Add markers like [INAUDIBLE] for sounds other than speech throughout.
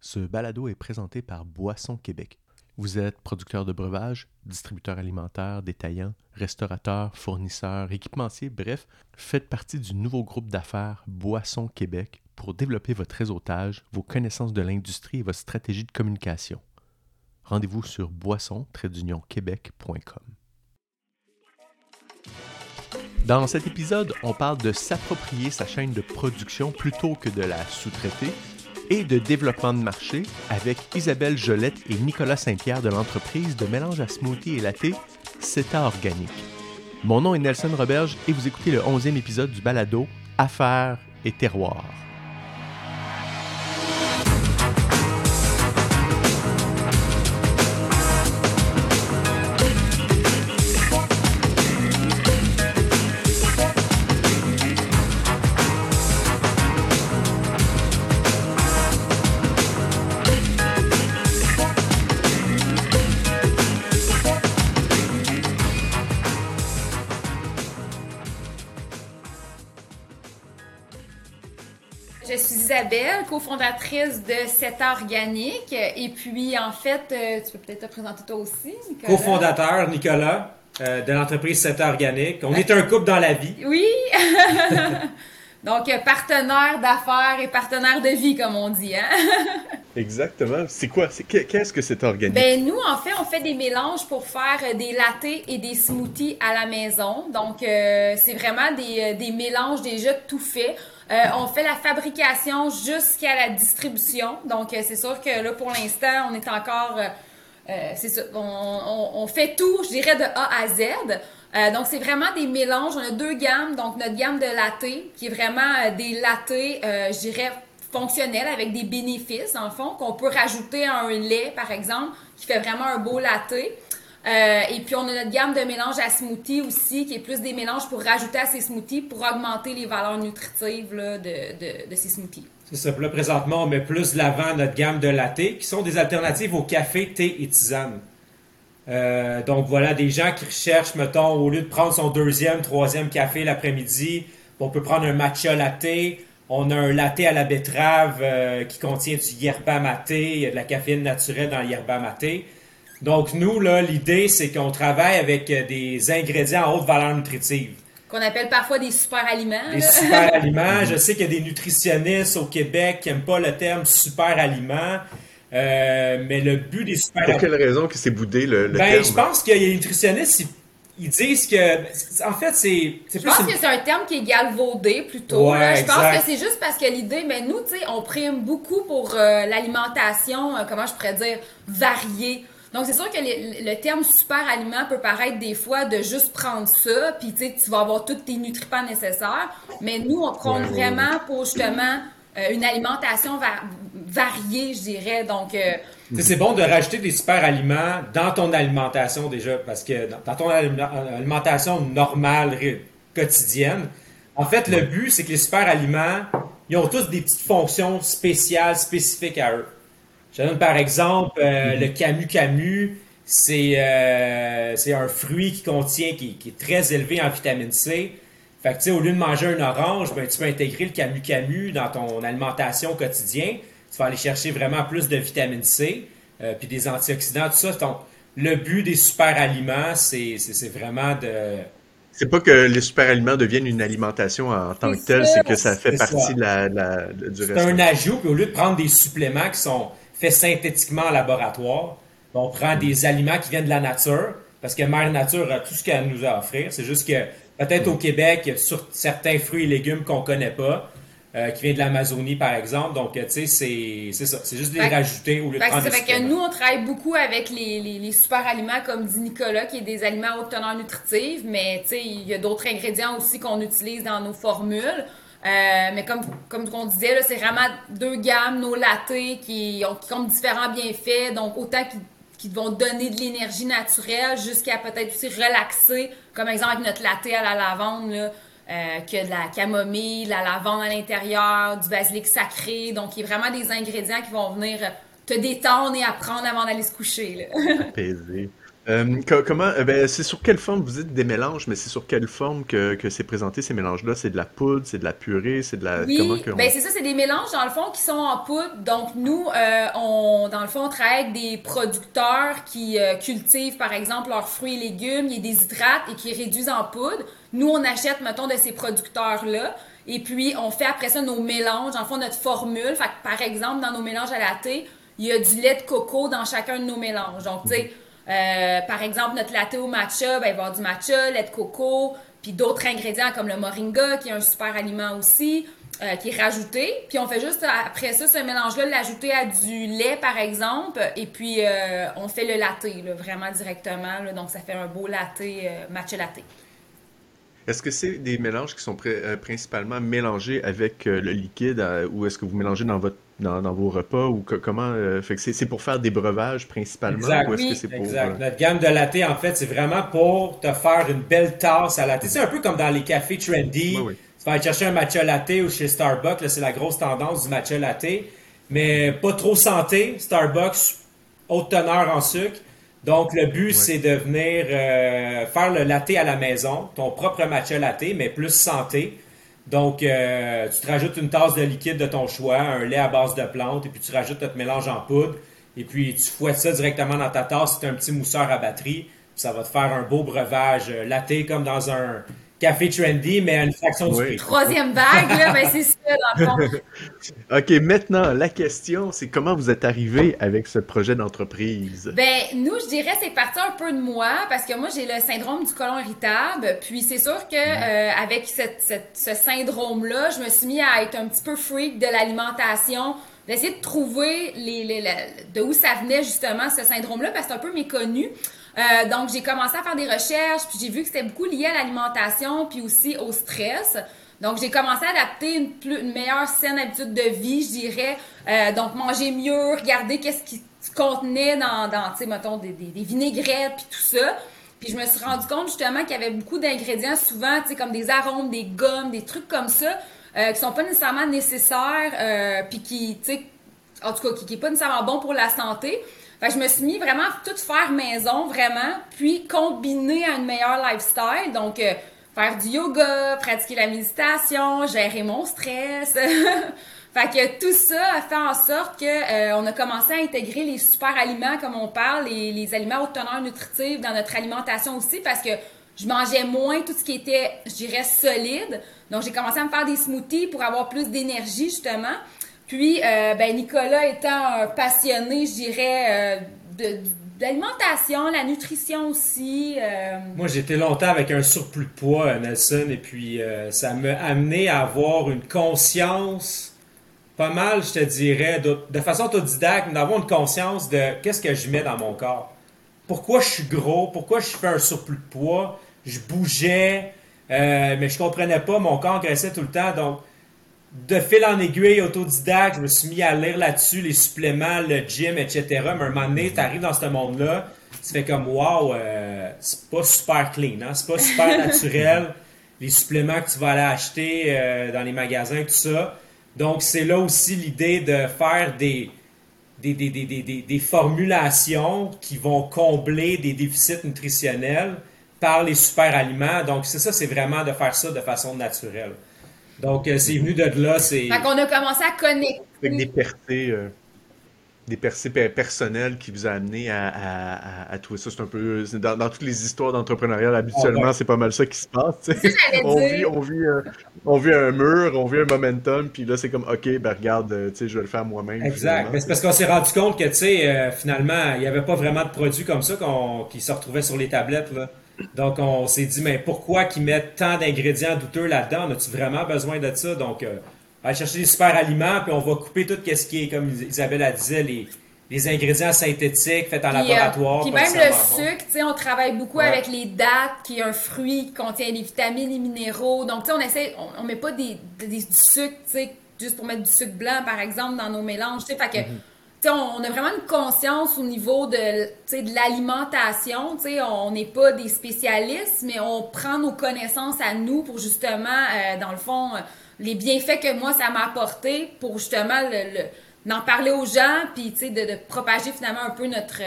Ce balado est présenté par Boisson Québec. Vous êtes producteur de breuvages, distributeur alimentaire, détaillant, restaurateur, fournisseur, équipementier, bref, faites partie du nouveau groupe d'affaires Boisson Québec pour développer votre réseautage, vos connaissances de l'industrie et votre stratégie de communication. Rendez-vous sur boisson-québec.com. Dans cet épisode, on parle de s'approprier sa chaîne de production plutôt que de la sous-traiter et de développement de marché avec Isabelle Jolette et Nicolas Saint-Pierre de l'entreprise de mélange à smoothie et latte CETA Organique. Mon nom est Nelson Roberge et vous écoutez le 11e épisode du balado Affaires et terroirs. Je suis Isabelle, cofondatrice de CETA Organique. Et puis, en fait, euh, tu peux peut-être te présenter toi aussi, Nicolas. cofondateur Nicolas euh, de l'entreprise CETA Organique. On est un couple dans la vie. Oui! [LAUGHS] Donc, partenaire d'affaires et partenaire de vie, comme on dit. Hein? [LAUGHS] Exactement. C'est quoi? Qu'est-ce que c'est organique? Ben, nous, en fait, on fait des mélanges pour faire euh, des lattés et des smoothies à la maison. Donc, euh, c'est vraiment des, des mélanges déjà tout faits. Euh, on fait la fabrication jusqu'à la distribution. Donc, euh, c'est sûr que là, pour l'instant, on est encore... euh. On, fait tout, je dirais, de A à Z. Donc, c'est vraiment des mélanges. On a deux gammes. Donc, notre gamme de latte, qui est vraiment des lattés, euh, je dirais, fonctionnels avec des bénéfices, en fond, qu'on peut rajouter à un lait, par exemple, qui fait vraiment un beau latte. Euh, et puis, on a notre gamme de mélanges à smoothie aussi, qui est plus des mélanges pour rajouter à ces smoothies pour augmenter les valeurs nutritives de, ces smoothies. C'est ça. Là, présentement, on met plus de l'avant notre gamme de latte, qui sont des alternatives au café, thé et tisane. Euh, donc voilà, des gens qui recherchent, mettons, au lieu de prendre son deuxième, troisième café l'après-midi, on peut prendre un matcha latte. On a un latte à la betterave euh, qui contient du yerba a de la caféine naturelle dans le yerba mate. Donc nous, là, l'idée, c'est qu'on travaille avec euh, des ingrédients à haute valeur nutritive. Qu'on appelle parfois des super aliments. Les super aliments. Je sais qu'il y a des nutritionnistes au Québec qui n'aiment pas le terme super aliment. Euh, mais le but des super Pour quelle raison que c'est boudé le, le Ben, terme? je pense qu'il y a des nutritionnistes, ils, ils disent que. En fait, c'est Je plus. pense une- que c'est un terme qui est galvaudé plutôt. Ouais, là. Je pense que c'est juste parce que l'idée, mais nous, tu sais, on prime beaucoup pour euh, l'alimentation, euh, comment je pourrais dire, variée. Donc, c'est sûr que le, le terme super aliment peut paraître des fois de juste prendre ça, puis tu sais, tu vas avoir tous tes nutriments nécessaires. Mais nous, on Ouais, ouais, vraiment pour justement euh, une alimentation va- variée, je dirais. Donc, euh, C'est bon de rajouter des super aliments dans ton alimentation déjà, parce que dans, dans ton alimentation normale, quotidienne, en fait, le but, c'est que les super aliments, ils ont tous des petites fonctions spéciales, spécifiques à eux. Je te donne par exemple euh, le Camu Camu. C'est euh, c'est un fruit qui contient, qui, qui est très élevé en vitamine C. Fait que, tu sais, au lieu de manger un orange, ben, tu peux intégrer le Camu Camu dans ton alimentation quotidienne. Tu vas aller chercher vraiment plus de vitamine C, euh, puis des antioxydants, tout ça. Donc, le but des super aliments, c'est c'est- c'est vraiment de. C'est pas que les super aliments deviennent une alimentation en tant que C'est telle, c'est que ça fait C'est partie ça. de la, de la- de- du C'est reste. un ajout, puis au lieu de prendre des suppléments qui sont faits synthétiquement en laboratoire, on prend des aliments qui viennent de la nature, parce que Mère Nature a tout ce qu'elle nous a à offrir. C'est juste que peut-être au Québec, il y a sur certains fruits et légumes qu'on connaît pas, euh, qui viennent de l'Amazonie, par exemple. Donc, tu sais, c'est c'est ça. C'est juste de les Fait rajouter au lieu de Fait que prendre c'est fait que nous, on travaille beaucoup avec les, les, les super aliments, comme dit Nicolas, qui est des aliments à haute teneur nutritive, mais tu sais, il y a d'autres ingrédients aussi qu'on utilise dans nos formules. Euh, mais comme, comme on disait, c'est vraiment deux gammes, nos lattés qui ont, différents bienfaits, donc autant qui, qui vont donner de l'énergie naturelle jusqu'à peut-être aussi relaxer, comme exemple avec notre latte à la lavande, euh, que de la camomille, la lavande à l'intérieur, du basilic sacré. Donc, il y a vraiment des ingrédients qui vont venir te détendre et apprendre avant d'aller se coucher. Là. [LAUGHS] Apaisé. Euh, comment, euh, ben, c'est sur quelle forme vous dites des mélanges, mais c'est sur quelle forme que, que c'est présenté ces mélanges-là? C'est de la poudre, c'est de la purée, c'est de la. Oui, ben c'est ça, c'est des mélanges dans le fond qui sont en poudre. Donc nous, euh, on, dans le fond, on travaille avec des producteurs qui cultivent par exemple leurs fruits et légumes, ils déshydratent et qui réduisent en poudre. Nous, on achète, mettons, de ces producteurs-là. Et puis, on fait après ça nos mélanges, en fond, notre formule. Fait que, par exemple, dans nos mélanges à la thé, il y a du lait de coco dans chacun de nos mélanges. Donc, tu sais, euh, par exemple, notre latte au matcha, ben, il va y avoir du matcha, lait de coco, puis d'autres ingrédients comme le moringa, qui est un super aliment aussi, euh, qui est rajouté. Puis on fait juste, après ça, ce mélange-là, l'ajouter à du lait, par exemple, et puis euh, on fait le latte, vraiment directement. donc, ça fait un beau latte, matcha latte. Est-ce que c'est des mélanges qui sont principalement mélangés avec le liquide ou est-ce que vous mélangez dans votre dans, vos repas ou comment euh, fait que c'est pour faire des breuvages principalement exact, ou est-ce que c'est pour exact. Notre gamme de latte en fait c'est vraiment pour te faire une belle tasse à latte. C'est un peu comme dans les cafés trendy. Tu vas aller chercher un matcha latte ou chez Starbucks, c'est la grosse tendance du matcha latte, mais pas trop santé. Starbucks haute teneur en sucre. Donc le but c'est de venir euh, faire le latte à la maison, ton propre matcha latte mais plus santé. Donc, euh, tu te rajoutes une tasse de liquide de ton choix, un lait à base de plantes, et puis tu rajoutes notre mélange en poudre, et puis tu fouettes ça directement dans ta tasse. C'est un petit mousseur à batterie. Ça va te faire un beau breuvage euh, latte comme dans un, café trendy, mais à une fraction du prix. Troisième vague, là, ben c'est ça, dans le fond. [LAUGHS] OK, maintenant, la question, c'est comment vous êtes arrivé avec ce projet d'entreprise? Ben, nous, je dirais, c'est parti un peu de moi, parce que moi, j'ai le syndrome du côlon irritable, puis c'est sûr que euh, avec ce syndrome-là, je me suis mis à être un petit peu freak de l'alimentation, d'essayer de trouver les, de où ça venait justement ce syndrome-là, parce que c'est un peu méconnu. Euh, donc, j'ai commencé à faire des recherches, puis j'ai vu que c'était beaucoup lié à l'alimentation, puis aussi au stress. Donc, j'ai commencé à adapter une, meilleure saine habitude de vie, je dirais. Euh, donc, manger mieux, regarder qu'est-ce qui contenait dans, dans tu sais, mettons, des, des, vinaigrettes, puis tout ça. Puis je me suis rendu compte justement qu'il y avait beaucoup d'ingrédients, souvent, tu sais, comme des arômes, des gommes, des trucs comme ça, euh, qui sont pas nécessairement nécessaires, euh, puis qui, tu sais, en tout cas, qui, qui pas nécessairement bon pour la santé. Fait je me suis mis vraiment à tout faire maison, vraiment, puis combiner à une meilleure lifestyle. Donc, euh, faire du yoga, pratiquer la méditation, gérer mon stress. [LAUGHS] fait que tout ça a fait en sorte que euh, on a commencé à intégrer les super aliments, comme on parle, les, les aliments haute teneur nutritive dans notre alimentation aussi, parce que je mangeais moins tout ce qui était, je dirais, solide. Donc, j'ai commencé à me faire des smoothies pour avoir plus d'énergie, justement. Puis, euh, ben, Nicolas étant passionné, je dirais, euh, d'alimentation, la nutrition aussi. Euh. Moi, j'étais longtemps avec un surplus de poids, Nelson, et puis ça m'a amené à avoir une conscience pas mal, je te dirais, de, façon autodidacte, d'avoir une conscience de qu'est-ce que je mets dans mon corps. Pourquoi je suis gros, pourquoi je fais un surplus de poids, je bougeais, mais je comprenais pas, mon corps graissait tout le temps, donc de fil en aiguille, autodidacte, je me suis mis à lire là-dessus, les suppléments, le gym, etc. Mais à un moment donné, tu arrives dans ce monde-là, tu fais comme, wow, euh, c'est pas super clean, hein? c'est pas super [LAUGHS] naturel, les suppléments que tu vas aller acheter euh, dans les magasins, tout ça. Donc, c'est là aussi l'idée de faire des, des, des, des, des, formulations qui vont combler des déficits nutritionnels par les super aliments. Donc, c'est ça, c'est vraiment de faire ça de façon naturelle. Donc, euh, c'est venu de là. C'est... Fait qu'on a commencé à connecter. Avec des percées, euh, des percées personnelles qui vous a amené à, à, à, trouver ça. C'est un peu. Dans, dans, toutes les histoires d'entrepreneuriat, habituellement, ah, c'est pas mal ça qui se passe. on, vit, on, vit, euh, on vit un mur, on vit un momentum, puis là, c'est comme, OK, ben regarde, tu sais, je vais le faire moi-même. Exact. Mais c'est parce qu'on s'est rendu compte que, tu sais, finalement, il n'y avait pas vraiment de produits comme ça qui se retrouvaient sur les tablettes. Là. Donc, on s'est dit, mais pourquoi qu'ils mettent tant d'ingrédients douteux là-dedans? On a-tu vraiment besoin de ça? Donc, euh, on va chercher des super aliments, puis on va couper tout ce qui est, comme Isabelle a dit, les, les ingrédients synthétiques faits en euh, laboratoire. puis même le sucre, tu sais, on travaille beaucoup avec les dattes, qui est un fruit qui contient des vitamines et minéraux. Donc, tu sais, on essaie, on, met pas des, des, du sucre, tu sais, juste pour mettre du sucre blanc, par exemple, dans nos mélanges. Tu sais, fait que mm-hmm on, a vraiment une conscience au niveau de, l'alimentation. On n'est pas des spécialistes, mais on prend nos connaissances à nous pour justement, euh, dans le fond, les bienfaits que moi, ça m'a apporté pour justement d'en parler aux gens, puis de, propager finalement un peu notre,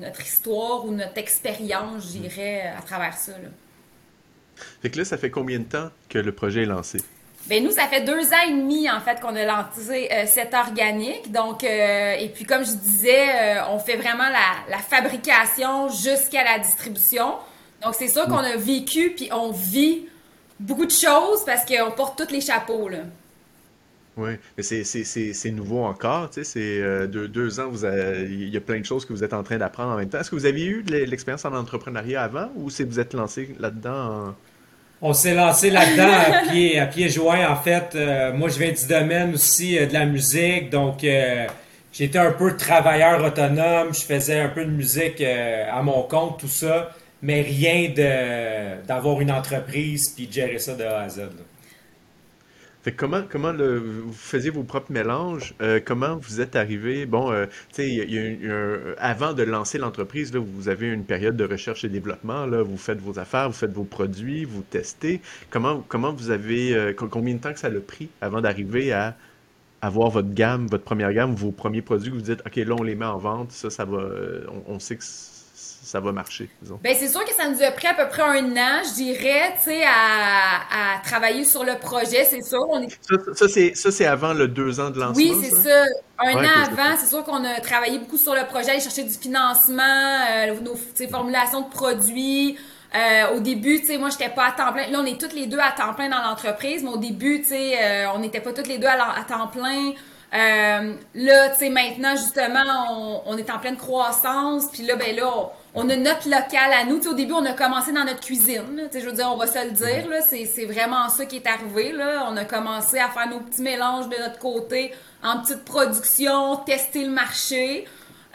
notre, histoire ou notre expérience, je dirais, à travers ça. Fait que là, ça fait combien de temps que le projet est lancé? Ben nous, ça fait deux ans et demi en fait qu'on a lancé euh, cet organique. Donc, euh, et puis comme je disais, euh, on fait vraiment la, fabrication jusqu'à la distribution. Donc c'est sûr qu'on a vécu puis on vit beaucoup de choses parce qu'on porte tous les chapeaux là. Oui, mais c'est nouveau encore, tu sais, c'est deux, ans, vous il y a plein de choses que vous êtes en train d'apprendre en même temps. Est-ce que vous aviez eu de l'expérience en entrepreneuriat avant ou c'est vous êtes lancé là-dedans en on s'est lancé là-dedans à [LAUGHS] pied, à pied joint. En fait, euh, moi, je viens du domaine aussi euh, de la musique. Donc, euh, j'étais un peu travailleur autonome. Je faisais un peu de musique à mon compte, tout ça. Mais rien d'avoir une entreprise puis de gérer ça de A à Z comment comment le, vous faisiez vos propres mélanges? Euh, comment vous êtes arrivé? Bon, euh, tu sais, avant de lancer l'entreprise, vous avez une période de recherche et développement. Vous faites vos affaires, vous faites vos produits, vous testez. Comment, comment vous avez, euh, combien de temps que ça a pris avant d'arriver à avoir votre gamme, votre première gamme, vos premiers produits que vous dites, OK, là, on les met en vente, ça, ça va, on, on sait que ça va marcher, disons? Ben, c'est sûr que ça nous a pris à peu près un an, je dirais, tu sais, à, à, travailler sur le projet, c'est sûr. On est... Ça, ça c'est avant le deux ans de lancement? Oui, c'est ça? Un an avant, c'est sûr qu'on a travaillé beaucoup sur le projet, aller chercher du financement, euh, nos formulations de produits. Euh, au début, tu sais, moi, j'étais pas à temps plein. Là, on est toutes les deux à temps plein dans l'entreprise, mais au début, tu sais, euh, on n'était pas toutes les deux à, à temps plein. Euh, là, tu sais, maintenant, justement, on, on, est en pleine croissance. Puis là, ben là, on, a notre local à nous. Au début, on a commencé dans notre cuisine. Je veux dire, on va se le dire. Là, c'est, c'est vraiment ça qui est arrivé. Là. On a commencé à faire nos petits mélanges de notre côté en petite production, tester le marché.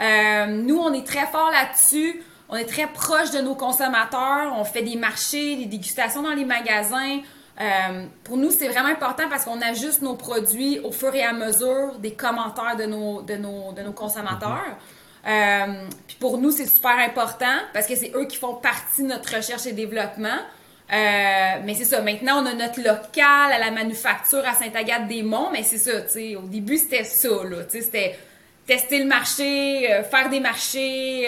Euh, nous, on est très fort là-dessus. On est très proche de nos consommateurs. On fait des marchés, des dégustations dans les magasins. Euh, pour nous, c'est vraiment important parce qu'on ajuste nos produits au fur et à mesure des commentaires de nos, de nos, de nos consommateurs. Euh, puis pour nous, c'est super important parce que c'est eux qui font partie de notre recherche et développement. Euh, mais c'est ça. Maintenant, on a notre local à la manufacture à Sainte-Agathe-des-Monts, mais c'est ça, tu sais. Au début, c'était ça, là. Tu sais, c'était tester le marché, faire des marchés.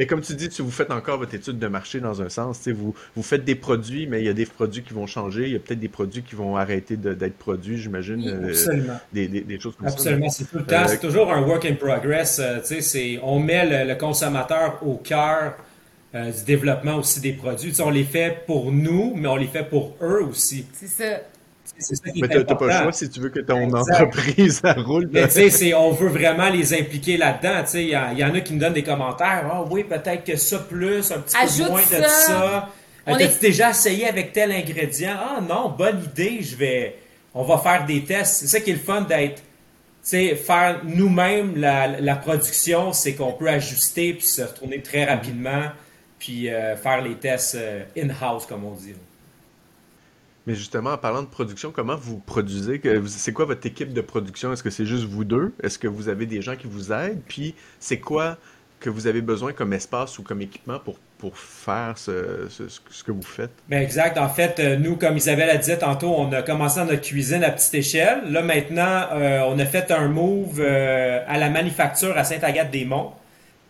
Mais comme tu dis, tu vous faites encore votre étude de marché dans un sens. Vous, vous faites des produits, mais il y a des produits qui vont changer. Il y a peut-être des produits qui vont arrêter d'être produits, j'imagine. Euh, absolument. des, des, choses comme ça. Absolument, c'est tout le temps. Euh, c'est toujours un work in progress. Euh, on met le, consommateur au cœur du développement aussi des produits. on les fait pour nous, mais on les fait pour eux aussi. C'est ça. Mais tu n'as pas le choix si tu veux que ton entreprise roule. Mais tu sais, on veut vraiment les impliquer là-dedans. Il y, y, en a qui nous donnent des commentaires. Ah oui, peut-être que ça plus, un petit peu moins de ça. Euh, as déjà essayé avec tel ingrédient? Ah non, bonne idée, je vais. On va faire des tests. C'est ça qui est le fun d'être. Faire nous-mêmes la, production, c'est qu'on peut ajuster puis se retourner très rapidement puis euh, faire les tests euh, in-house, comme on dit. Mais justement, en parlant de production, comment vous produisez? C'est quoi votre équipe de production? Est-ce que c'est juste vous deux? Est-ce que vous avez des gens qui vous aident? Puis, c'est quoi que vous avez besoin comme espace ou comme équipement pour, pour faire ce, ce, que vous faites? Bien, exact. En fait, euh, nous, comme Isabelle a dit tantôt, on a commencé dans notre cuisine à petite échelle. Là, maintenant, euh, on a fait un move euh, à la manufacture à Sainte-Agathe-des-Monts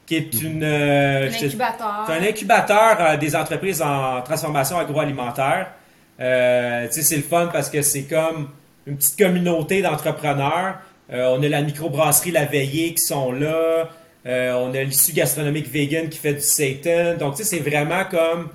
qui est mhm. une, un incubateur. C'est un incubateur des entreprises en transformation agroalimentaire. Euh, c'est le fun parce que c'est comme une petite communauté d'entrepreneurs. Euh, on a la microbrasserie La Veillée qui sont là. Euh, on a l'issue gastronomique vegan qui fait du Satan. Donc, tu sais, c'est vraiment comme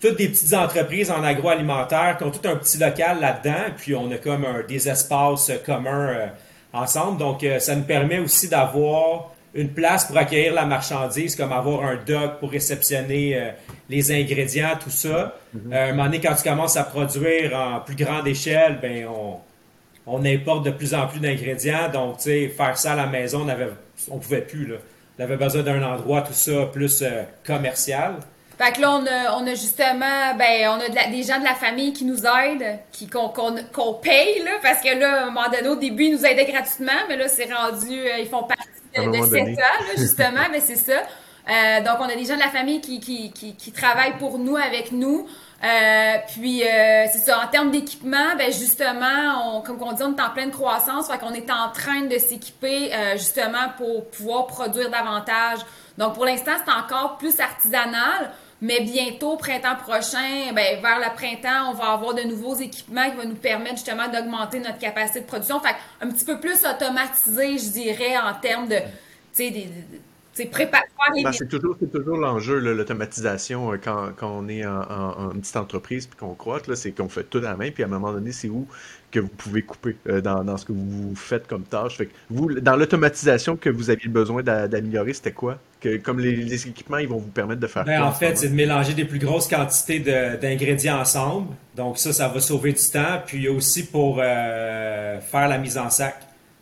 toutes des petites entreprises en agroalimentaire qui ont tout un petit local là-dedans. Puis, on a comme des espaces communs ensemble. Donc, ça nous permet aussi d'avoir une place pour accueillir la marchandise, comme avoir un dock pour réceptionner euh, les ingrédients, tout ça. Mhm. Euh, un moment donné, quand tu commences à produire en plus grande échelle, ben on, on importe de plus en plus d'ingrédients. Donc, tu sais, faire ça à la maison, on avait, on pouvait plus. Là. On avait besoin d'un endroit, tout ça, plus euh, commercial. Fait que là, on a, on a justement, ben, on a des gens de la famille qui nous aident, qui, qu'on, paye, là, parce que là, à un moment donné, au début, ils nous aidaient gratuitement, mais là, c'est rendu, ils font partie de, cet ans, justement, mais c'est ça. Euh, donc, on a des gens de la famille qui, qui, qui, qui travaillent pour nous, avec nous. Euh, puis euh, c'est ça, en termes d'équipement, ben justement, on, comme on dit, on est en pleine croissance, fait qu'on est en train de s'équiper justement pour pouvoir produire davantage. Donc pour l'instant, c'est encore plus artisanal, mais bientôt, printemps prochain, ben, vers le printemps, on va avoir de nouveaux équipements qui vont nous permettre justement d'augmenter notre capacité de production. Fait un petit peu plus automatisé, je dirais, en termes de, tu sais, des, c'est préparer ben, c'est toujours, toujours l'enjeu, l'automatisation, euh, quand, quand, on est en, en, petite entreprise puis qu'on croît, c'est qu'on fait tout à la main, puis à un moment donné, c'est où que vous pouvez couper euh, dans, dans, ce que vous faites comme tâche. Fait que vous, dans l'automatisation que vous aviez besoin d'améliorer, c'était quoi? Que, comme les, les, équipements, ils vont vous permettre de faire ben, En fait, c'est de mélanger des plus grosses quantités d'ingrédients ensemble. Donc ça, ça va sauver du temps. Puis aussi pour euh, faire la mise en sac.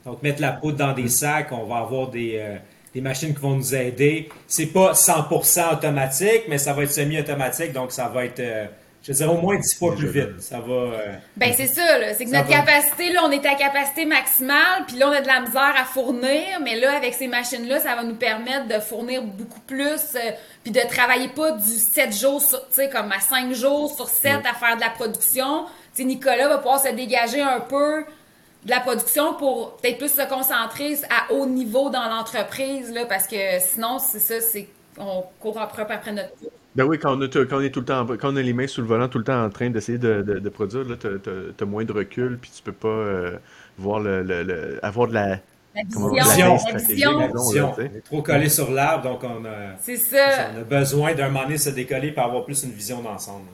Donc mettre la poudre dans des mm. sacs, on va avoir des des machines qui vont nous aider. C'est pas 100% automatique, mais ça va être semi-automatique, donc ça va être, euh, je dire, au moins 10 fois plus vite. Ça va. Euh, ben c'est ça, c'est que notre capacité, là, on est à capacité maximale, puis là, on a de la misère à fournir, mais là, avec ces machines-là, ça va nous permettre de fournir beaucoup plus, euh, puis de travailler pas du 7 jours, tu sais, comme à 5 jours sur 7 à faire de la production. Tu sais, Nicolas va pouvoir se dégager un peu de la production pour peut-être plus se concentrer à haut niveau dans l'entreprise, là, parce que sinon, c'est ça, c'est on court après, après notre Ben oui, quand on, a, quand on est tout le temps, quand on a les mains sous le volant tout le temps en train d'essayer de, de, produire, là, t'as, as, moins de recul, puis tu peux pas euh, voir le, le, avoir de la, la vision. La vision. on est trop collé sur l'arbre, donc on a, c'est ça. on a besoin d'un moment donné de se décoller pour avoir plus une vision d'ensemble.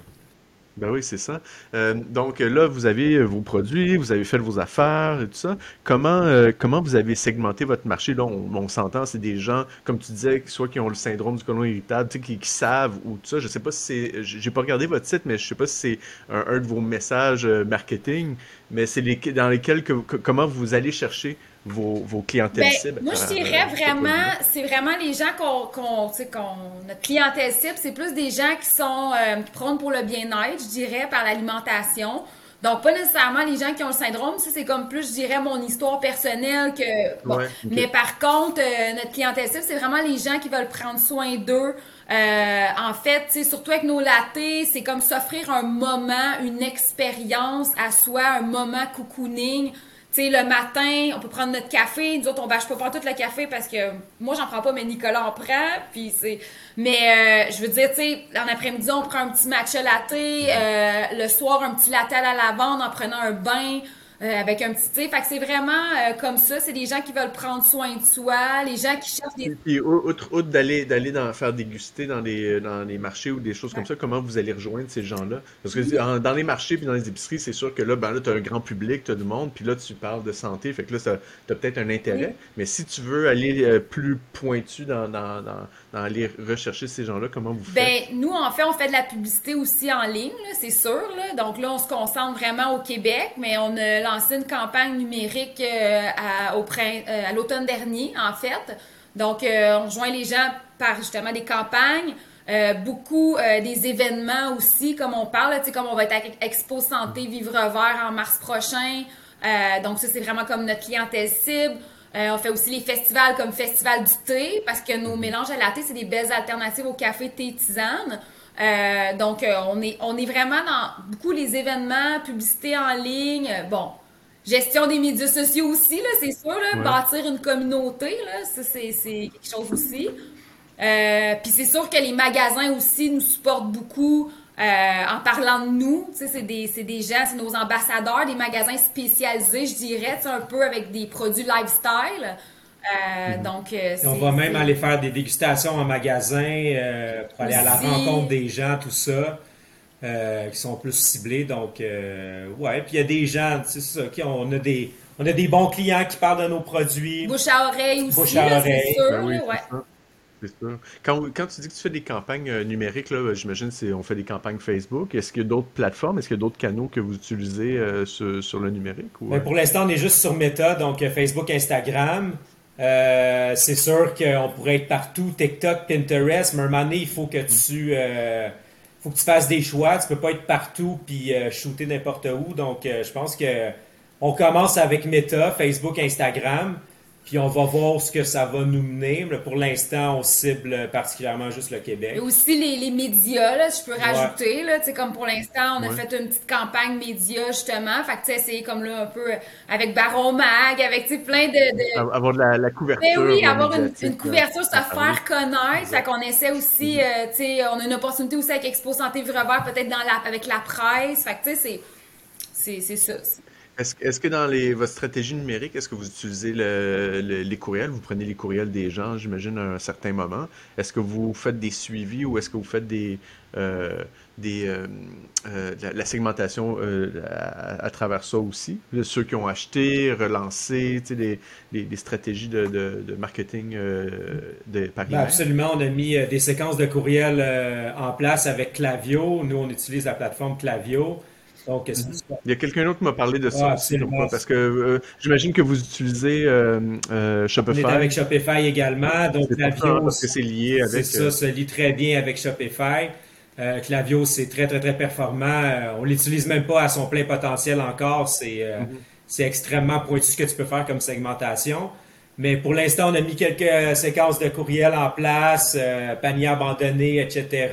Ben oui, c'est ça. Euh, donc là, vous avez vos produits, vous avez fait vos affaires et tout ça. Comment, euh, comment vous avez segmenté votre marché? Là, on, s'entend, c'est des gens, comme tu disais, soit qui ont le syndrome du côlon irritable, qui, qui savent ou tout ça. Je sais pas si c'est. J'ai pas regardé votre site, mais je sais pas si c'est un, de vos messages euh, marketing, mais c'est les, dans lesquels comment vous allez chercher vos, vos clientèles ben, cibles? Moi, je dirais vraiment, c'est vraiment les gens qu'on, qu'on, notre clientèle cible, c'est plus des gens qui sont, euh, qui prônent pour le bien-être, je dirais, par l'alimentation. Donc, pas nécessairement les gens qui ont le syndrome, ça c'est comme plus, je dirais, mon histoire personnelle que. Bon. Mais par contre, euh, notre clientèle cible, c'est vraiment les gens qui veulent prendre soin d'eux. Euh, en fait, surtout avec nos latés, c'est comme s'offrir un moment, une expérience à soi, un moment cocooning sais, le matin, on peut prendre notre café. Nous autres, on bâche pas pas tout le café parce que moi, j'en prends pas, mais Nicolas en prend. Puis c'est... Mais euh, je veux dire, tu sais, en après-midi, on prend un petit matcha latte. Euh, le soir, un petit latte à la lavande en prenant un bain. Euh, avec un petit. Fait que c'est vraiment euh, comme ça. C'est des gens qui veulent prendre soin de soi, les gens qui cherchent des. Puis, outre, d'aller d'aller dans, faire déguster dans les, dans les marchés ou des choses comme ça, comment vous allez rejoindre ces gens-là? Parce que dans les marchés puis dans les épiceries, c'est sûr que là, ben là, tu as un grand public, tu as du monde, puis là, tu parles de santé. Fait que là, tu as peut-être un intérêt. Mais si tu veux aller euh, plus pointu dans, dans, dans aller rechercher ces gens-là? Comment vous faites? Ben, nous, en fait, on fait de la publicité aussi en ligne, c'est sûr. Donc là, on se concentre vraiment au Québec, mais on a lancé une campagne numérique euh, à, euh, à l'automne dernier, en fait. Donc, euh, on rejoint les gens par justement des campagnes. beaucoup des événements aussi, comme on parle, comme on va être à Expo Santé Vivre Vert en mars prochain. donc ça, c'est vraiment comme notre clientèle cible. On fait aussi les festivals comme Festival du thé, parce que nos mélanges à la thé, c'est des belles alternatives au café, thé, tisane. Euh, donc, euh, on, est, on est vraiment dans beaucoup les événements, publicité en ligne. Bon, gestion des médias sociaux aussi, là, c'est sûr. Là, Bâtir une communauté, là, ça, c'est, c'est quelque chose aussi. Puis c'est sûr que les magasins aussi nous supportent beaucoup. Euh, en parlant de nous, c'est des, des gens, c'est nos ambassadeurs, des magasins spécialisés, je dirais, un peu avec des produits lifestyle. Euh, mhm. donc, euh, on va même aller faire des dégustations en magasin pour aller à la rencontre des gens, tout ça, qui sont plus ciblés. Donc, ouais. Puis il y a des gens, c'est ça, qui on a des, on a des bons clients qui parlent de nos produits. Bouche à oreille aussi, Bouche à oreille. Sûr, ben ouais. Quand, quand, tu dis que tu fais des campagnes euh, numériques, là, j'imagine qu'on fait des campagnes Facebook. Est-ce qu'il y a d'autres plateformes? Est-ce qu'il y a d'autres canaux que vous utilisez euh, sur, le numérique? Ou... Ben, pour l'instant, on est juste sur Meta, donc euh, Facebook, Instagram. C'est sûr qu'on pourrait être partout, TikTok, Pinterest, mais à un moment donné, il faut que tu, faut que tu fasses des choix. Tu peux pas être partout puis shooter n'importe où. Donc, je pense que on commence avec Meta, Facebook, Instagram. Puis on va voir ce que ça va nous mener. Mais pour l'instant, on cible particulièrement juste le Québec. Et aussi les, les médias, là, je peux rajouter. Là, comme pour l'instant, on a fait une petite campagne média justement. Fait que tu sais, essayer comme là un peu avec Baron Mag, avec plein de, Avoir de la, couverture. Mais oui, avoir une, une couverture, se faire connaître. Fait qu'on essaie aussi, euh, tu sais, on a une opportunité aussi avec Expo Santé Vie peut-être dans la, avec la presse. Fait que tu sais, c'est ça. Est-ce que dans les, votre stratégie numérique, est-ce que vous utilisez les courriels? Vous prenez les courriels des gens, j'imagine, à un certain moment. Est-ce que vous faites des suivis ou est-ce que vous faites des, euh, des, euh, euh, la, segmentation à, travers ça aussi? Ceux qui ont acheté, relancé, des, des, stratégies de, de, marketing de par ben, Absolument. On a mis des séquences de courriels en place avec Clavio. Nous, on utilise la plateforme Clavio. Donc, Il y a quelqu'un d'autre qui m'a parlé de ça aussi. parce que euh, j'imagine que vous utilisez euh, euh, Shopify. On est avec Shopify également. Donc, Clavio. Parce que c'est lié avec. C'est ça, ça lie très bien avec Shopify. Clavio, c'est très, très, très performant. on l'utilise même pas à son plein potentiel encore. C'est c'est extrêmement pointu ce que tu peux faire comme segmentation. Mais pour l'instant, on a mis quelques séquences de courriels en place, panier abandonné, etc.,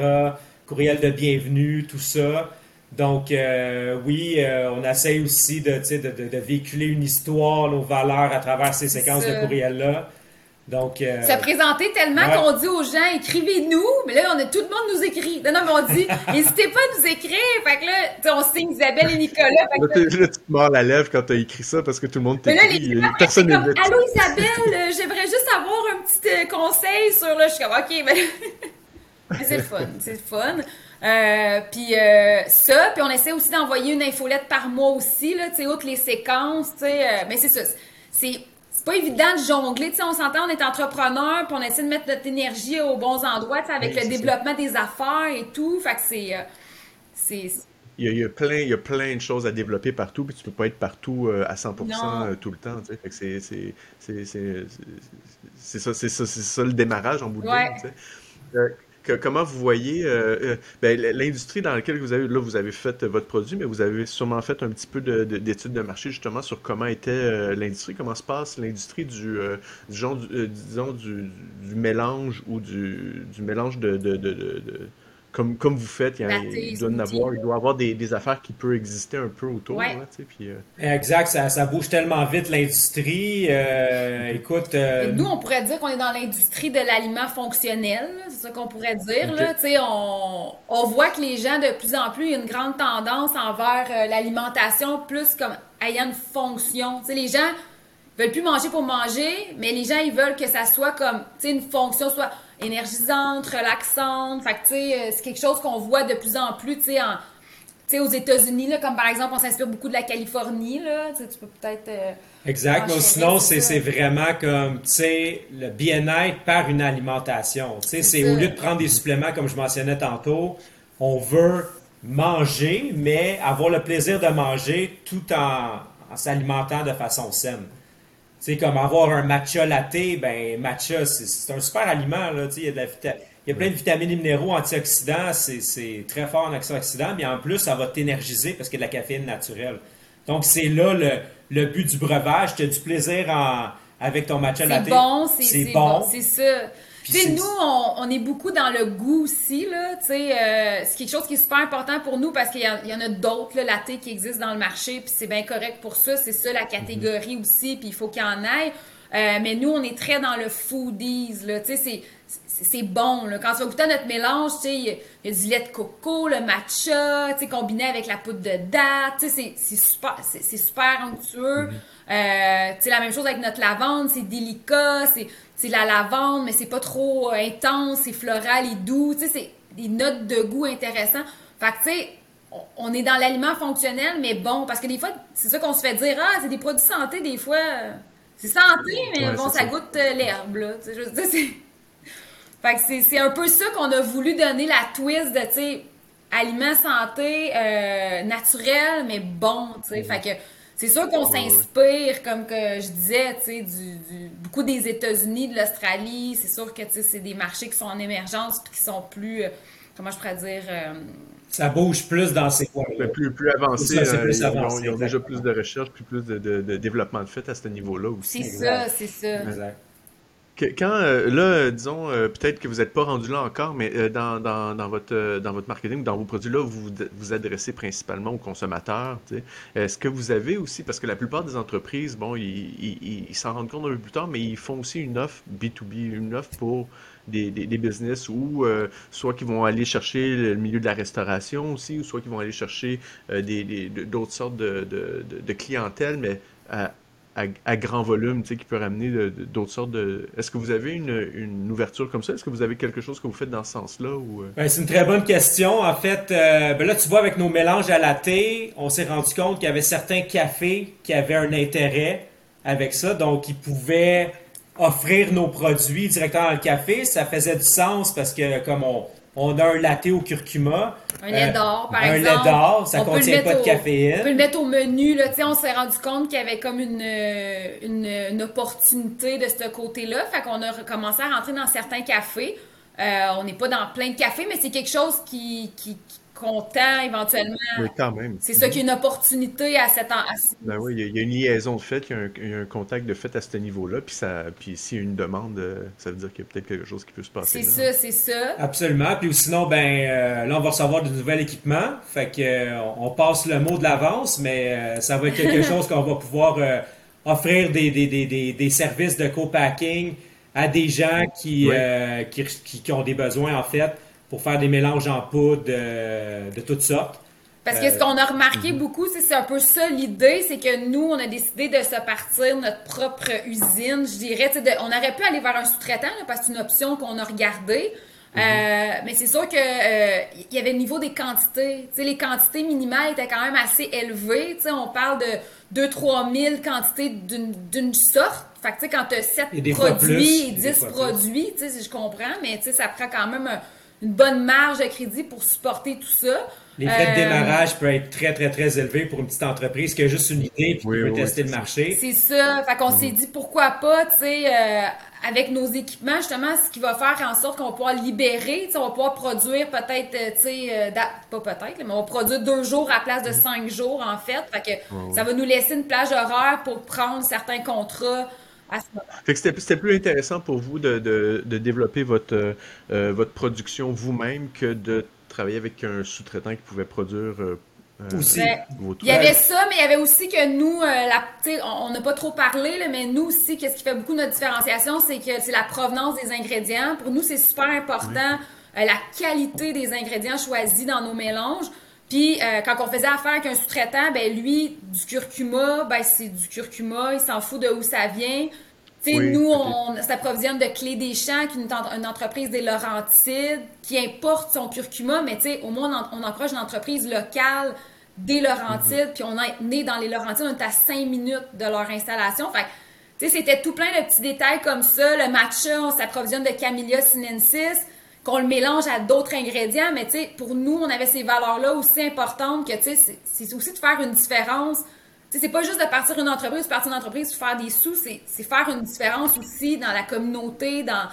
courriel de bienvenue, tout ça. Donc, euh, oui, euh, on essaye aussi de, de, de, véhiculer une histoire, nos valeurs à travers ces séquences de courriels-là. Donc, euh, se présenter tellement qu'on dit aux gens écrivez-nous, mais là on a tout le monde nous écrit. Non, non, mais on dit [LAUGHS] n'hésitez pas à nous écrire. Fait que là, on signe Isabelle et Nicolas. là, tu te mords la lèvre quand tu as écrit ça parce que tout le monde t'écrit. Personne n'est Allô Isabelle, j'aimerais juste avoir un petit conseil sur le. Je suis comme ok, [LAUGHS] mais c'est le fun, c'est le fun. Euh, puis euh, ça, puis on essaie aussi d'envoyer une infolette par mois aussi, là, tu sais, outre les séquences, tu sais. Euh, mais c'est ça. C'est pas évident de jongler, tu sais, on s'entend, on est entrepreneur, puis on essaie de mettre notre énergie aux bons endroits, tu sais, avec le développement des affaires et tout. Fait que c'est. c'est il y, a, plein, il y a plein de choses à développer partout, puis tu peux pas être partout à 100% tout le temps. Tu sais. C'est, ça, c'est ça, ça, le démarrage en bout de ligne. Tu sais comment vous voyez euh, euh, ben, l'industrie dans laquelle vous avez là vous avez fait votre produit, mais vous avez sûrement fait un petit peu d'études de, marché justement sur comment était euh, l'industrie, comment se passe l'industrie du, disons du, mélange ou du, mélange de comme, comme vous faites, il, y doit, avoir, il doit avoir des, des, affaires qui peuvent exister un peu autour. puis, euh. Exact, ça, ça, bouge tellement vite l'industrie. Euh, écoute. Euh, nous, on pourrait dire qu'on est dans l'industrie de l'aliment fonctionnel, c'est ça qu'on pourrait dire. Là, on, on voit que les gens, de plus en plus, il y a une grande tendance envers l'alimentation plus comme ayant une fonction. sais les gens veulent plus manger pour manger, mais les gens, ils veulent que ça soit comme une fonction, soit énergisante, relaxante. Fait que, tu sais, euh, c'est quelque chose qu'on voit de plus en plus, tu sais, en, aux États-Unis, comme par exemple, on s'inspire beaucoup de la Californie, là, tu peux peut-être... Euh, exact, mais sinon, c'est vraiment comme, tu sais, le bien-être par une alimentation. Tu sais, c'est au lieu de prendre des suppléments, comme je mentionnais tantôt, on veut manger, mais avoir le plaisir de manger tout en, en s'alimentant de façon saine. C'est comme avoir un matcha latte, ben matcha, c'est un super aliment. Là, il, y a de il y a plein de vitamines et minéraux, antioxydants, c'est très fort en antioxydants, mais en plus, ça va t'énergiser parce qu'il y a de la caféine naturelle. Donc, c'est là le, le, but du breuvage. Tu as du plaisir en, avec ton matcha latte. C'est bon, c'est bon. C'est ça nous, on, est beaucoup dans le goût aussi, là. Euh, c'est quelque chose qui est super important pour nous parce qu'il y, en a d'autres, là, latte qui existent dans le marché, puis c'est bien correct pour ça. C'est ça la catégorie aussi, puis il faut qu'il y en ait. Euh, mais nous, on est très dans le foodies, là. Tu sais, c'est bon. Là. Quand tu vas goûter notre mélange, il y, a du lait de coco, le matcha, combiné avec la poudre de date. C'est super, c'est super onctueux. Mm-hmm. Euh, la même chose avec notre lavande, c'est délicat, c'est la lavande, mais c'est pas trop euh, intense, c'est floral et doux. C'est des notes de goût intéressants. Fait que, tu sais, on est dans l'aliment fonctionnel, mais bon, parce que des fois, c'est ça qu'on se fait dire, ah, c'est des produits santé, des fois, c'est santé, mais bon, ça, goûte euh, l'herbe, là. [LAUGHS] Fait que c'est un peu ça qu'on a voulu donner la twist de, tu sais, aliments santé, euh, naturel, mais bon, tu sais. Fait que c'est sûr qu'on s'inspire, comme que je disais, tu sais, du, beaucoup des États-Unis, de l'Australie. C'est sûr que, tu sais, c'est des marchés qui sont en émergence puis qui sont plus, euh, comment je pourrais dire, euh, ça bouge plus dans ces coins-là. Plus, plus avancé, plus avancé ils, ont, déjà plus de recherche, plus, plus de, de, développement de fait à ce niveau-là aussi. C'est ça, c'est ça. Exact. Quand, euh, là, disons, euh, peut-être que vous n'êtes pas rendu là encore, mais euh, dans, dans, votre, dans votre marketing, dans vos produits-là, vous vous adressez principalement aux consommateurs. Est-ce que vous avez aussi, parce que la plupart des entreprises, bon, ils s'en rendent compte un peu plus tard, mais ils font aussi une offre B2B, une offre pour des, des, business ou soit qu'ils vont aller chercher le milieu de la restauration aussi, ou soit qu'ils vont aller chercher des, d'autres sortes de, de, de, clientèle, mais à, grand volume, tu sais, qui peut ramener d'autres sortes de... Est-ce que vous avez une, ouverture comme ça? Est-ce que vous avez quelque chose que vous faites dans ce sens-là? Euh? Ben, c'est une très bonne question. En fait, euh, ben là, tu vois, avec nos mélanges à la thé, on s'est rendu compte qu'il y avait certains cafés qui avaient un intérêt avec ça. Donc, ils pouvaient offrir nos produits directement dans le café. Ça faisait du sens parce que comme on, on a un latte au curcuma. Un lait d'or, par exemple. Un lait d'or, ça contient pas de caféine. On peut le mettre au menu. Là. on s'est rendu compte qu'il y avait comme une, une, une opportunité de ce côté-là. Fait qu'on a commencé à rentrer dans certains cafés. Euh, on n'est pas dans plein de cafés, mais c'est quelque chose qui, qui, content éventuellement. Oui, quand même. C'est ça qui est une opportunité à cet à... Ben oui, il y, a une liaison de fait, il y a un, contact de fait à ce niveau-là, puis ça, puis s'il y a une demande, euh, ça veut dire qu'il y a peut-être quelque chose qui peut se passer. C'est ça, c'est ça. Absolument. Puis sinon, ben euh, là, on va recevoir de nouvel équipement, fait que euh, on passe le mot de l'avance, mais ça va être quelque [LAUGHS] chose qu'on va pouvoir offrir des, des, des, des, services de co-packing à des gens qui, qui, qui ont des besoins en fait pour faire des mélanges en poudre de, toutes sortes. Parce que ce qu'on a remarqué mhm. beaucoup, c'est un peu ça l'idée, c'est que nous, on a décidé de se partir notre propre usine, je dirais. on aurait pu aller vers un sous-traitant, parce que c'est une option qu'on a regardée. Mhm. Euh, mais c'est sûr que euh, il y avait le niveau des quantités. les quantités minimales étaient quand même assez élevées. on parle de 2-3 000 quantités d'une sorte. Fait que quand tu as 7 produits et 10 produits, si je comprends, mais ça prend quand même une bonne marge de crédit pour supporter tout ça. Les frais de euh, démarrage peuvent être très, très, très élevés pour une petite entreprise qui a juste une idée et qui veut tester le marché. C'est ça. Fait qu'on s'est dit pourquoi pas, tu sais, euh, avec nos équipements, justement, ce qui va faire en sorte qu'on va pouvoir libérer, tu sais, on va pouvoir produire peut-être, euh, tu sais, pas peut-être, mais on va produire deux jours à place de cinq jours, en fait. Fait que ça va nous laisser une plage horaire pour prendre certains contrats c'était plus intéressant pour vous de, développer votre, euh, euh, votre production vous-même que de travailler avec un sous-traitant qui pouvait produire euh, aussi. Il y avait ça, mais il y avait aussi que nous, la, on n'a pas trop parlé, mais nous aussi, qu'est-ce qui fait beaucoup notre différenciation, c'est que c'est la provenance des ingrédients. Pour nous, c'est super important la qualité des ingrédients choisis dans nos mélanges. Puis quand on faisait affaire avec un sous-traitant, ben lui, du curcuma, ben c'est du curcuma, il s'en fout de où ça vient. sais, nous, on s'approvisionne de Clé des Champs, qui est une, entreprise des Laurentides, qui importe son curcuma, mais au moins, on, encourage une entreprise locale des Laurentides, mhm. puis on est né dans les Laurentides, on est à cinq minutes de leur installation. Fait tu sais, c'était tout plein de petits détails comme ça. Le matcha, on s'approvisionne de Camellia sinensis qu'on le mélange à d'autres ingrédients, mais tu sais, pour nous, on avait ces valeurs-là aussi importantes que, tu sais, c'est aussi de faire une différence. Tu sais, c'est pas juste de partir une entreprise, partir une entreprise faire des sous, c'est faire une différence aussi dans la communauté, dans,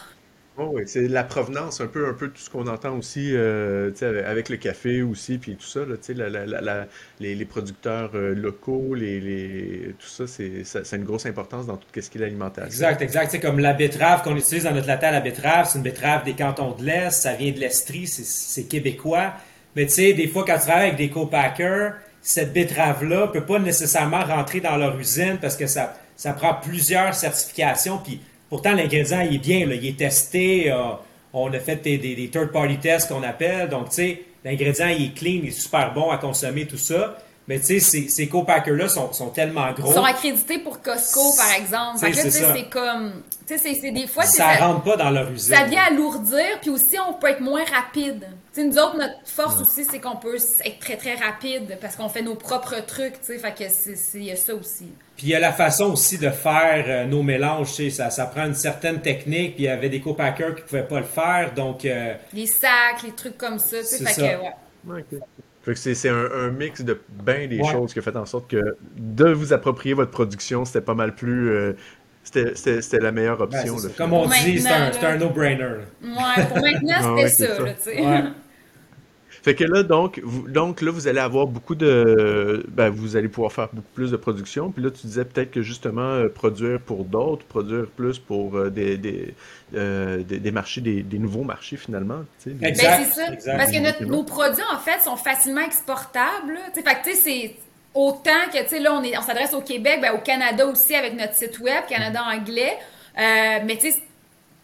Oui, c'est la provenance, un peu, un peu tout ce qu'on entend aussi euh, avec le café aussi, puis tout ça, là, la, la, la, les, producteurs euh, locaux, les, les, tout ça, c'est ça, une grosse importance dans tout ce qui est l'alimentation. Exact, exact. C'est comme la betterave qu'on utilise dans notre latte à la betterave, c'est une betterave des cantons de l'Est, ça vient de l'Estrie, c'est québécois. Mais tu sais, des fois, quand tu travailles avec des co-packers, cette betterave-là peut pas nécessairement rentrer dans leur usine parce que ça, ça prend plusieurs certifications, puis Pourtant, l'ingrédient, il est bien, il est testé. Euh, on a fait des, third-party tests qu'on appelle. Donc, tu sais, l'ingrédient, il est clean, il est super bon à consommer, tout ça. Mais tu sais, ces, ces co-packers-là sont, sont, tellement gros. Ils sont accrédités pour Costco, par exemple. Fait que c'est comme. Tu sais, c'est des fois. Ça, ça rentre pas dans leur usine. Ça vient alourdir, puis aussi, on peut être moins rapide. Tu sais, nous autres, notre force aussi, c'est qu'on peut être très, très rapide parce qu'on fait nos propres trucs, tu sais. Fait que c'est ça aussi. Puis il y a la façon aussi de faire euh, nos mélanges, tu sais. Ça, ça prend une certaine technique, puis il y avait des co-packers qui pouvaient pas le faire, donc. Euh, les sacs, les trucs comme ça, tu sais. Fait que, ouais c'est un, mix de bien des choses qui a fait en sorte que de vous approprier votre production, c'était pas mal plus. Euh, c'était la meilleure option. Comme on dit, c'est un, no-brainer. Ouais, pour maintenant, c'était ça. Fait que là, donc, vous, donc là, vous allez avoir beaucoup de. Ben, vous allez pouvoir faire beaucoup plus de production. Puis là, tu disais peut-être que justement, euh, produire pour d'autres, produire plus pour euh, des, des, euh, des, des, marchés, des, des, nouveaux marchés finalement. Tu sais, exact, ben, c'est ça. Exact. Parce que notre, nos produits, en fait, sont facilement exportables. Tu sais, fait que, tu sais, c'est. Autant que, tu sais, là, on, est, on s'adresse au Québec, ben, au Canada aussi avec notre site web, Canada anglais. mais, tu sais,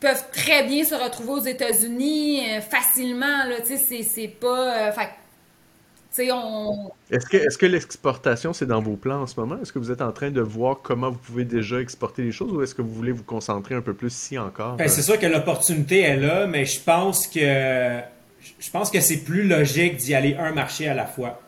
peuvent très bien se retrouver aux États-Unis euh, facilement. Là, c'est, c'est pas. Euh, on... Est-ce que, est-ce que l'exportation, c'est dans vos plans en ce moment? Est-ce que vous êtes en train de voir comment vous pouvez déjà exporter les choses ou est-ce que vous voulez vous concentrer un peu plus ici encore? Ben, c'est sûr que l'opportunité est là, mais je pense que je pense que c'est plus logique d'y aller un marché à la fois.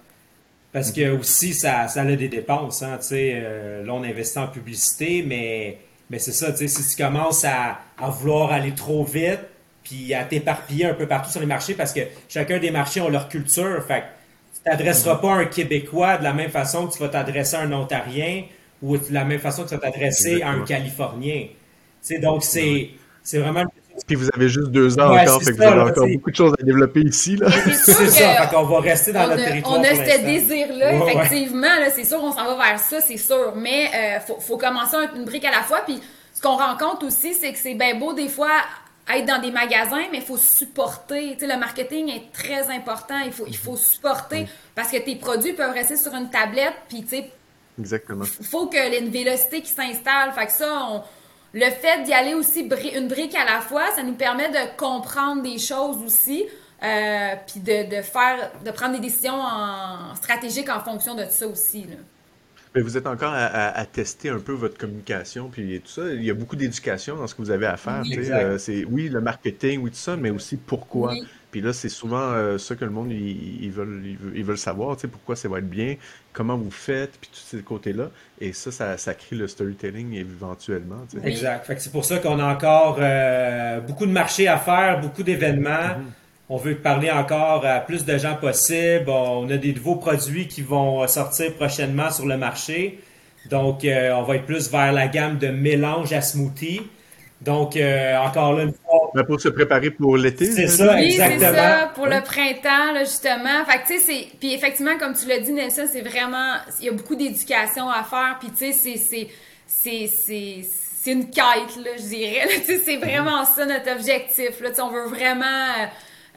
Parce que aussi, ça, ça a des dépenses. Hein, euh, là, on investit en publicité, mais mais c'est ça, tu sais, si tu commences à, à, vouloir aller trop vite, puis à t'éparpiller un peu partout sur les marchés, parce que chacun des marchés ont leur culture, fait que tu t'adresseras pas à un Québécois de la même façon que tu vas t'adresser à un Ontarien, ou de la même façon que tu vas t'adresser à un Californien. Tu sais, donc c'est, c'est vraiment puis vous avez juste deux ans encore, fait que vous avez encore beaucoup de choses à développer ici. Là. [LAUGHS] C'est ça, fait qu'on va rester dans notre territoire. On a ce désir-là, effectivement. c'est sûr qu'on s'en va vers ça, c'est sûr. Mais il euh, faut, faut, commencer une brique à la fois. Puis ce qu'on rencontre aussi, c'est que c'est bien beau des fois être dans des magasins, mais il faut supporter. sais, le marketing est très important. Il faut, il faut supporter parce que tes produits peuvent rester sur une tablette. Puis, tu sais, Exactement. Il faut que y ait une vélocité qui s'installe. Fait que ça, on, le fait d'y aller aussi une brique à la fois, ça nous permet de comprendre des choses aussi, euh, puis de, faire, de prendre des décisions en, stratégiques en fonction de ça aussi. Là. Mais vous êtes encore à, tester un peu votre communication, puis tout ça. Il y a beaucoup d'éducation dans ce que vous avez à faire. Oui, euh, c'est, oui le marketing, oui, tout ça, mais aussi pourquoi. Puis là, c'est souvent euh, ça que le monde, ils, veulent, ils, veulent, savoir, pourquoi ça va être bien, comment vous faites, puis tous ces côtés-là. Et ça, ça, crée le storytelling éventuellement. Exact. C'est pour ça qu'on a encore euh, beaucoup de marchés à faire, beaucoup d'événements. Mm-hmm. On veut parler encore à plus de gens possible. On a des nouveaux produits qui vont sortir prochainement sur le marché. Donc, euh, on va être plus vers la gamme de mélange à smoothie. Donc, euh, encore là, une fois. Mais pour se préparer pour l'été. C'est ça, oui, exactement. c'est ça, pour le printemps, là, justement. Fait que, tu sais, c'est. Puis, effectivement, comme tu l'as dit, Nelson, c'est vraiment. Il y a beaucoup d'éducation à faire. Puis, tu sais, c'est. C'est une quête, là, je dirais. Tu sais, c'est vraiment ça notre objectif. Là. Tu sais, on veut vraiment. Euh,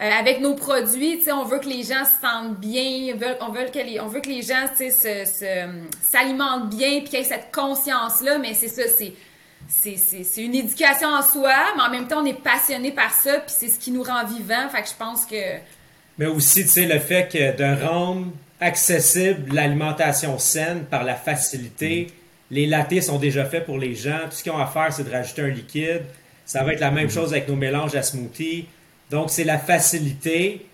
euh, avec nos produits, tu sais, on veut que les gens se sentent bien, on veut, on veut que les, on veut que les gens, tu sais, s'alimentent bien, puis qu'il y ait cette conscience-là, mais c'est ça, c'est c'est une éducation en soi, mais en même temps, on est passionné par ça, puis c'est ce qui nous rend vivants. Fait que je pense que. Mais aussi, tu sais, le fait que de rendre accessible l'alimentation saine par la facilité. Mm. Les lattés sont déjà faits pour les gens. Tout ce qu'ils ont à faire, c'est de rajouter un liquide. Ça va être la même mm. chose avec nos mélanges à smoothie. Donc, c'est la facilité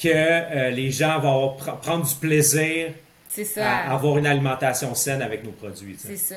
que euh, les gens vont prendre du plaisir à avoir une alimentation saine avec nos produits. C'est ça.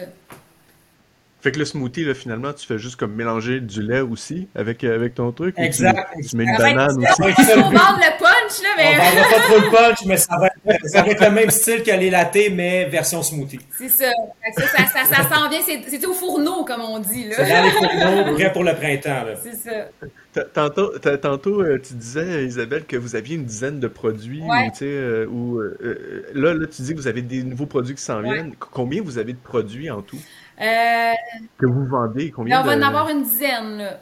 Fait que le smoothie, là, finalement, tu fais juste comme mélanger du lait aussi avec, euh, avec ton truc. Exact. Tu, mets une banane aussi? On vend le punch, là, mais. On vendra pas trop de punch, mais ça va, être, ça va être le même style que les lattés, mais version smoothie. C'est ça. Ça, ça, ça, ça sent bien. C'est au fourneau, comme on dit, là. C'est dans les fourneaux, prêt pour le printemps, là. C'est ça. Tantôt, tantôt euh, tu disais, Isabelle, que vous aviez une dizaine de produits. Ouais. Ou, euh, ou euh, là, là, tu dis que vous avez des nouveaux produits qui s'en viennent. Combien vous avez de produits en tout? Euh, que vous vendez combien On va en avoir une dizaine, là.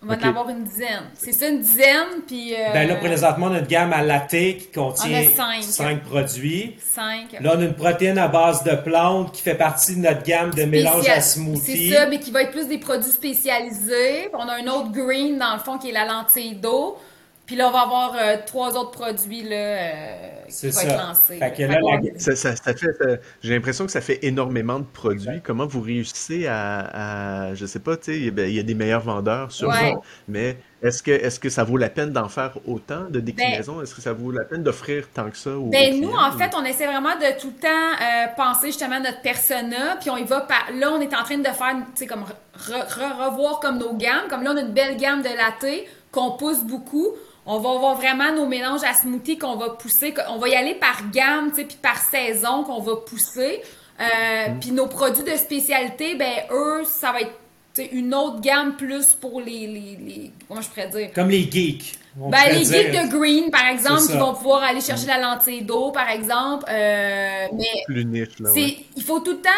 On va en avoir une dizaine. C'est ça, une dizaine, puis... Euh... Ben là, présentement, notre gamme à latte qui contient cinq. produits. Cinq. Là, on a une protéine à base de plantes qui fait partie de notre gamme de mélange à smoothie. C'est ça, mais qui va être plus des produits spécialisés. on a un autre green, dans le fond, qui est la lentille d'eau. Puis là, on va avoir euh, trois autres produits là, euh, qui vont être lancés. ça, fait, j'ai l'impression que ça fait énormément de produits. Comment vous réussissez à, à je sais pas, tu sais, il y a des meilleurs vendeurs sur ouais. mais est-ce que, est-ce que ça vaut la peine d'en faire autant de déclinaisons? Ben est-ce que ça vaut la peine d'offrir tant que ça aux, ben, Nous, en fait, on essaie vraiment de tout le temps euh, penser justement à notre persona, puis on y va par... Là, on est en train de faire, tu sais, comme revoir comme nos gammes. Comme là, on a une belle gamme de latte qu'on pousse beaucoup on va avoir vraiment nos mélanges à smoothie qu'on va pousser. On va y aller par gamme, tu sais, puis par saison qu'on va pousser. Euh, mm. Puis nos produits de spécialité, ben eux, ça va être une autre gamme plus pour les, les, comment je pourrais dire? Comme les geeks ben, les geeks de green par exemple qui vont pouvoir aller chercher la lentille d'eau par exemple euh, mais plus niche là, il faut tout le temps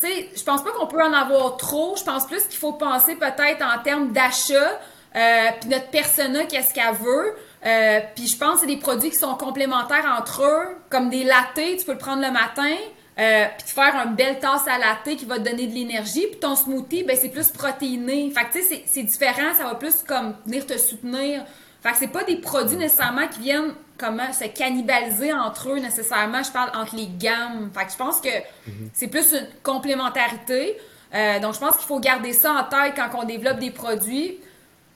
tu sais je pense pas qu'on peut en avoir trop je pense plus qu'il faut penser peut-être en termes d'achat euh, puis notre persona qu'est-ce qu'elle veut? Euh, puis je pense que c'est des produits qui sont complémentaires entre eux comme des lattés tu peux le prendre le matin euh, puis te faire une belle tasse à latte qui va te donner de l'énergie. Puis ton smoothie, ben c'est plus protéiné. Fait que tu sais, c'est différent, ça va plus comme venir te soutenir. Fait que c'est pas des produits nécessairement qui viennent comment se cannibaliser entre eux nécessairement. Je parle entre les gammes. Fait que je pense que mhm. c'est plus une complémentarité. Euh, donc je pense qu'il faut garder ça en tête quand on développe des produits.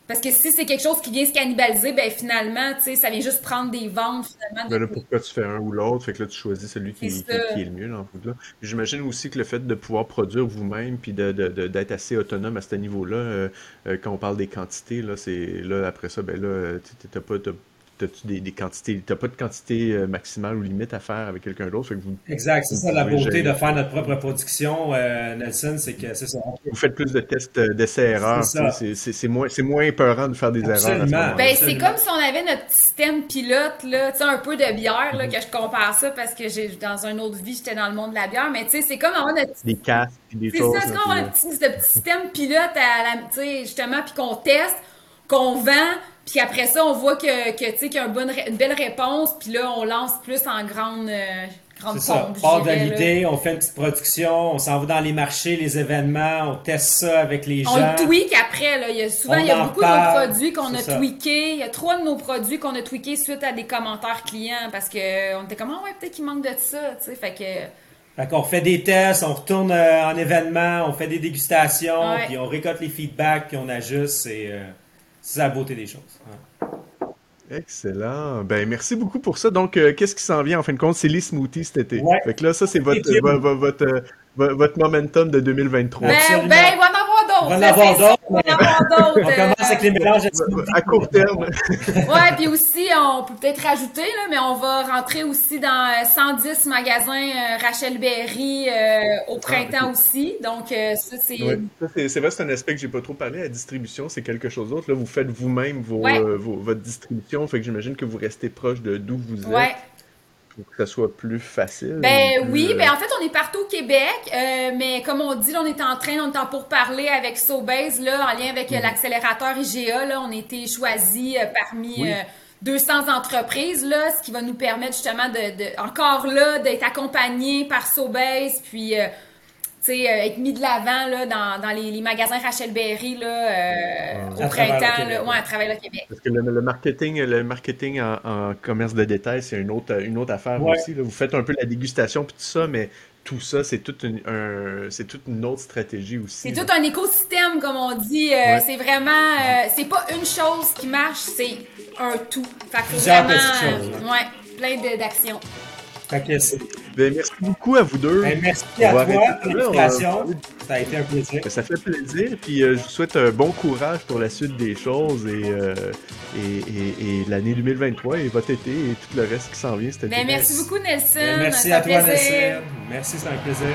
Parce que si c'est quelque chose qui vient se cannibaliser, ben finalement, tu sais, ça vient juste prendre des ventes finalement. Ben là, pourquoi tu fais un ou l'autre? Fait que là, tu choisis celui qui, est, le mieux. Là, J'imagine aussi que le fait de pouvoir produire vous-même puis d'être de, de, assez autonome à ce niveau-là, euh, euh, quand on parle des quantités, là, c'est là après ça, ben là, tu n'as pas, t'as-tu des, des, quantités, t'as pas de quantité euh, maximale ou limite à faire avec quelqu'un d'autre. exact, c'est ça la beauté de faire notre propre production, euh, Nelson, c'est que c'est ça. Vous faites plus de tests euh, d'essais-erreurs. C'est moins, moins épeurant de faire des Absolument. erreurs. Ben, c'est comme si on avait notre système pilote, là, tu sais, un peu de bière, là, mm-hmm. que je compare ça parce que j'ai, dans une autre vie, j'étais dans le monde de la bière, mais tu sais, c'est comme avoir notre... Des casques, des choses. C'est ça, c'est comme avoir petit, petit système pilote à la, tu sais, justement, puis qu'on teste, qu'on vend, puis après ça, on voit que, que tu sais, qu'il y a une, bonne, une belle réponse, puis là, on lance plus en grande, euh, grande C'est ça. On part de l'idée, on fait une petite production, on s'en va dans les marchés, les événements, on teste ça avec les gens. On tweak après, là. Il y a souvent, il y a beaucoup de nos produits qu'on a tweakés. Il y a trois de nos produits qu'on a tweakés suite à des commentaires clients parce que on était comme, ah ouais, peut-être qu'il manque de ça, tu sais. Fait que. Fait qu'on fait des tests, on retourne euh, en événement, on fait des dégustations, puis on récolte les feedbacks, puis on ajuste. Et, euh, c'est la beauté des choses. Excellent. Ben, merci beaucoup pour ça. Donc, euh, qu'est-ce qui s'en vient en fin de compte? C'est les smoothies cet été. Fait que là, ça, c'est votre, votre, euh, votre, momentum de 2023. Ben, ben, il va en avoir d'autres. On va en avoir d'autres. On commence avec les mélanges à court terme. ouais, puis aussi, on peut peut-être rajouter, là, mais on va rentrer aussi dans 110 euh, magasins euh, Rachel Berry euh, au ah, printemps aussi. Donc, ça, c'est. c'est vrai, c'est un aspect que j'ai pas trop parlé. La distribution, c'est quelque chose d'autre. Là, vous faites vous-même vos, votre distribution. Fait que j'imagine que vous restez proche de d'où vous êtes. Ouais pour que ça soit plus facile? Ben oui, ben en fait, on est partout au Québec, euh, mais comme on dit, on est en train, on est en pour parler avec Sobase, là, en lien avec euh, mhm. l'accélérateur IGA, là, on a été choisi parmi 200 entreprises, là, ce qui va nous permettre justement de, encore là, d'être accompagné par Sobase, puis euh, être mis de l'avant là, dans, dans les, magasins Rachel Berry là, euh, au printemps, là, ouais, à travers le Québec. Parce que le, marketing, le marketing en, commerce de détail, c'est une autre, une autre affaire aussi. Là. Vous faites un peu la dégustation puis tout ça, mais tout ça, c'est toute une, c'est toute une autre stratégie aussi. C'est tout un écosystème, comme on dit. Euh, c'est vraiment, c'est pas une chose qui marche, c'est un tout. Fait que vraiment, ouais, plein d'actions. Ben, merci beaucoup à vous deux. Ben, merci à toi pour l'invitation. Ça a été un plaisir. Ça fait plaisir. Puis euh, je vous souhaite un bon courage pour la suite des choses et, euh, et, l'année 2023 et votre été et tout le reste qui s'en vient. Ben, merci beaucoup, Nelson. Ben, merci à toi, Nelson. Merci, c'est un plaisir.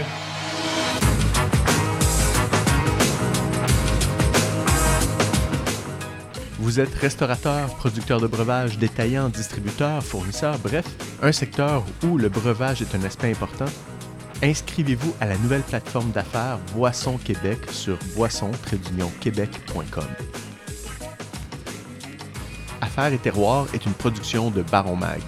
Vous êtes restaurateur, producteur de breuvage, détaillant, distributeur, fournisseur, bref, un secteur où le breuvage est un aspect important? Inscrivez-vous à la nouvelle plateforme d'affaires Boisson Québec sur boisson-québec.com. Affaires et terroirs est une production de Baron Mag.